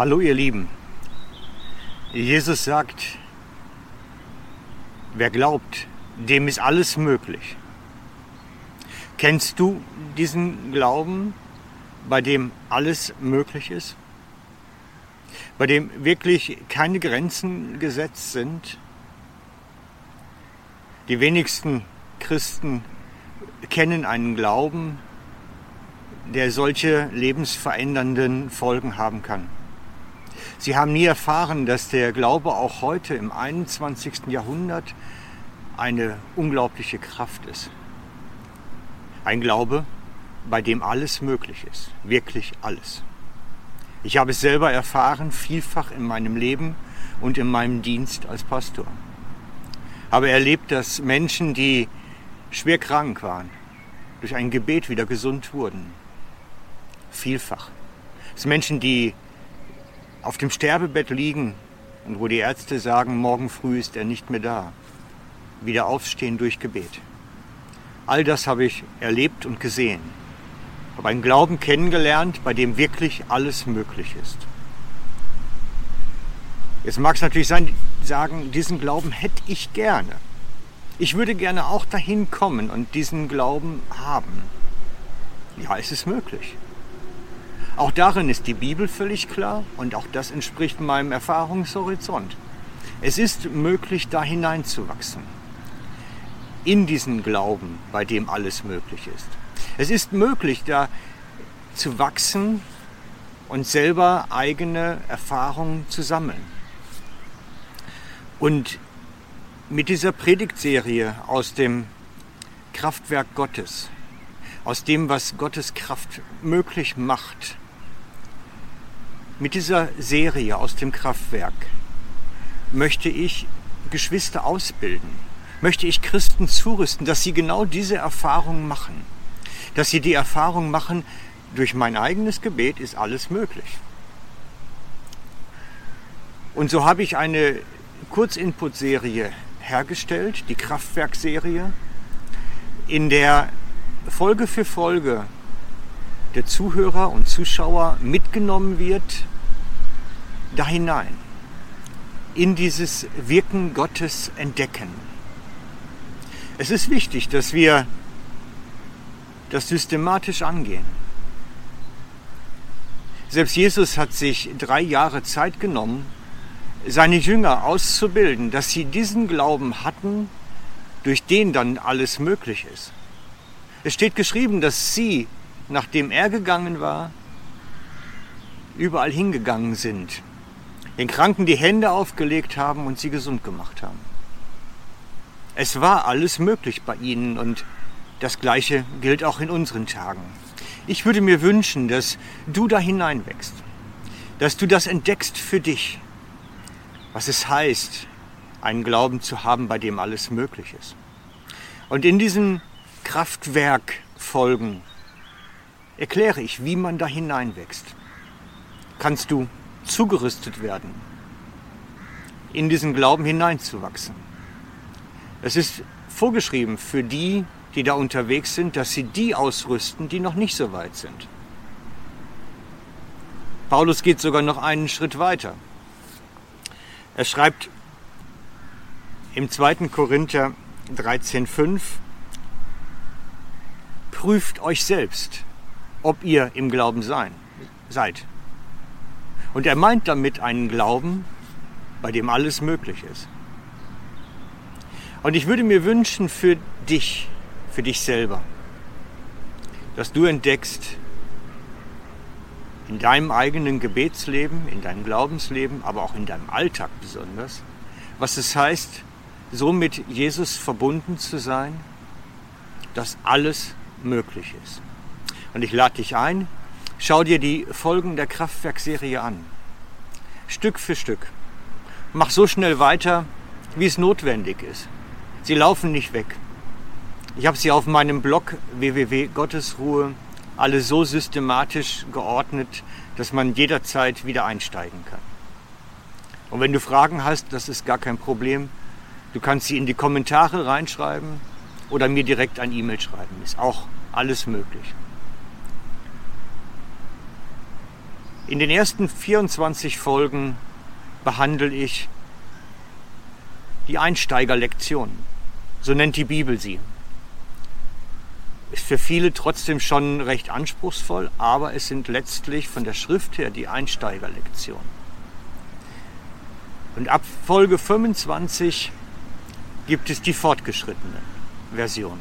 Hallo ihr Lieben. Jesus sagt, wer glaubt, dem ist alles möglich. Kennst du diesen Glauben, bei dem alles möglich ist? Bei dem wirklich keine Grenzen gesetzt sind? Die wenigsten Christen kennen einen Glauben, der solche lebensverändernden Folgen haben kann. Sie haben nie erfahren, dass der Glaube auch heute im 21. Jahrhundert eine unglaubliche Kraft ist. Ein Glaube, bei dem alles möglich ist, wirklich alles. Ich habe es selber erfahren, vielfach in meinem Leben und in meinem Dienst als Pastor. Habe erlebt, dass Menschen, die schwer krank waren, durch ein Gebet wieder gesund wurden. Vielfach. Dass Menschen, die auf dem Sterbebett liegen und wo die Ärzte sagen, morgen früh ist er nicht mehr da, wieder aufstehen durch Gebet. All das habe ich erlebt und gesehen. Habe einen Glauben kennengelernt, bei dem wirklich alles möglich ist. Jetzt mag es natürlich sein, sagen, diesen Glauben hätte ich gerne. Ich würde gerne auch dahin kommen und diesen Glauben haben. Ja, es ist möglich. Auch darin ist die Bibel völlig klar und auch das entspricht meinem Erfahrungshorizont. Es ist möglich, da hineinzuwachsen. In diesen Glauben, bei dem alles möglich ist. Es ist möglich, da zu wachsen und selber eigene Erfahrungen zu sammeln. Und mit dieser Predigtserie aus dem Kraftwerk Gottes, aus dem, was Gottes Kraft möglich macht, mit dieser Serie aus dem Kraftwerk möchte ich Geschwister ausbilden, möchte ich Christen zurüsten, dass sie genau diese Erfahrung machen, dass sie die Erfahrung machen, durch mein eigenes Gebet ist alles möglich. Und so habe ich eine Kurzinput-Serie hergestellt, die Kraftwerk-Serie, in der Folge für Folge der Zuhörer und Zuschauer mitgenommen wird da hinein, in dieses Wirken Gottes entdecken. Es ist wichtig, dass wir das systematisch angehen. Selbst Jesus hat sich drei Jahre Zeit genommen, seine Jünger auszubilden, dass sie diesen Glauben hatten, durch den dann alles möglich ist. Es steht geschrieben, dass sie, nachdem er gegangen war, überall hingegangen sind den Kranken die Hände aufgelegt haben und sie gesund gemacht haben. Es war alles möglich bei ihnen und das Gleiche gilt auch in unseren Tagen. Ich würde mir wünschen, dass du da hineinwächst, dass du das entdeckst für dich, was es heißt, einen Glauben zu haben, bei dem alles möglich ist. Und in diesen Kraftwerkfolgen erkläre ich, wie man da hineinwächst. Kannst du zugerüstet werden, in diesen Glauben hineinzuwachsen. Es ist vorgeschrieben für die, die da unterwegs sind, dass sie die ausrüsten, die noch nicht so weit sind. Paulus geht sogar noch einen Schritt weiter. Er schreibt im 2. Korinther 13.5, prüft euch selbst, ob ihr im Glauben sein, seid. Und er meint damit einen Glauben, bei dem alles möglich ist. Und ich würde mir wünschen für dich, für dich selber, dass du entdeckst, in deinem eigenen Gebetsleben, in deinem Glaubensleben, aber auch in deinem Alltag besonders, was es heißt, so mit Jesus verbunden zu sein, dass alles möglich ist. Und ich lade dich ein, Schau dir die Folgen der Kraftwerkserie an. Stück für Stück. Mach so schnell weiter, wie es notwendig ist. Sie laufen nicht weg. Ich habe sie auf meinem Blog www.gottesruhe alle so systematisch geordnet, dass man jederzeit wieder einsteigen kann. Und wenn du Fragen hast, das ist gar kein Problem. Du kannst sie in die Kommentare reinschreiben oder mir direkt ein E-Mail schreiben. Ist auch alles möglich. In den ersten 24 Folgen behandle ich die Einsteigerlektion. So nennt die Bibel sie. Ist für viele trotzdem schon recht anspruchsvoll, aber es sind letztlich von der Schrift her die Einsteigerlektionen. Und ab Folge 25 gibt es die fortgeschrittene Version.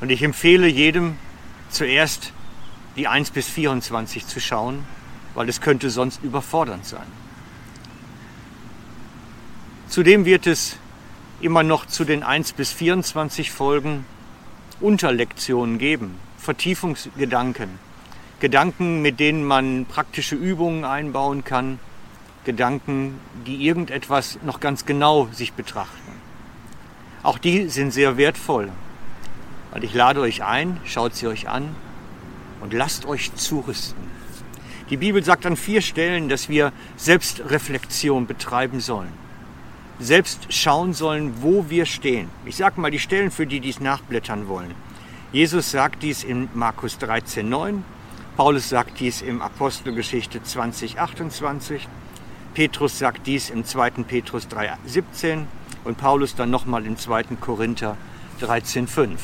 Und ich empfehle jedem zuerst die 1 bis 24 zu schauen, weil es könnte sonst überfordernd sein. Zudem wird es immer noch zu den 1 bis 24 Folgen Unterlektionen geben, Vertiefungsgedanken, Gedanken, mit denen man praktische Übungen einbauen kann, Gedanken, die irgendetwas noch ganz genau sich betrachten. Auch die sind sehr wertvoll. Und ich lade euch ein, schaut sie euch an und lasst euch zurüsten. Die Bibel sagt an vier Stellen, dass wir Selbstreflexion betreiben sollen. Selbst schauen sollen, wo wir stehen. Ich sage mal die Stellen, für die dies nachblättern wollen. Jesus sagt dies in Markus 13,9, Paulus sagt dies im Apostelgeschichte 2028, Petrus sagt dies im 2. Petrus 3,17 und Paulus dann nochmal im 2. Korinther 13,5.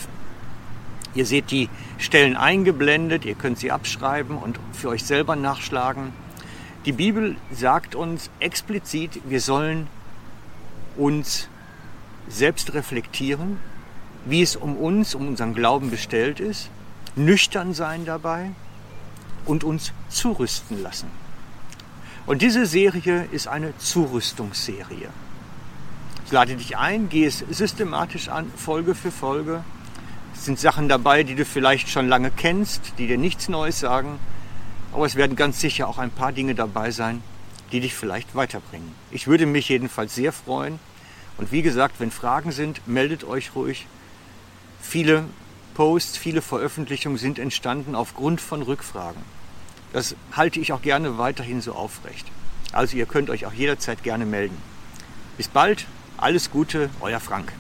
Ihr seht die Stellen eingeblendet, ihr könnt sie abschreiben und für euch selber nachschlagen. Die Bibel sagt uns explizit, wir sollen uns selbst reflektieren, wie es um uns, um unseren Glauben bestellt ist, nüchtern sein dabei und uns zurüsten lassen. Und diese Serie ist eine Zurüstungsserie. Ich lade dich ein, gehe es systematisch an, Folge für Folge. Es sind Sachen dabei, die du vielleicht schon lange kennst, die dir nichts Neues sagen. Aber es werden ganz sicher auch ein paar Dinge dabei sein, die dich vielleicht weiterbringen. Ich würde mich jedenfalls sehr freuen. Und wie gesagt, wenn Fragen sind, meldet euch ruhig. Viele Posts, viele Veröffentlichungen sind entstanden aufgrund von Rückfragen. Das halte ich auch gerne weiterhin so aufrecht. Also ihr könnt euch auch jederzeit gerne melden. Bis bald, alles Gute, euer Frank.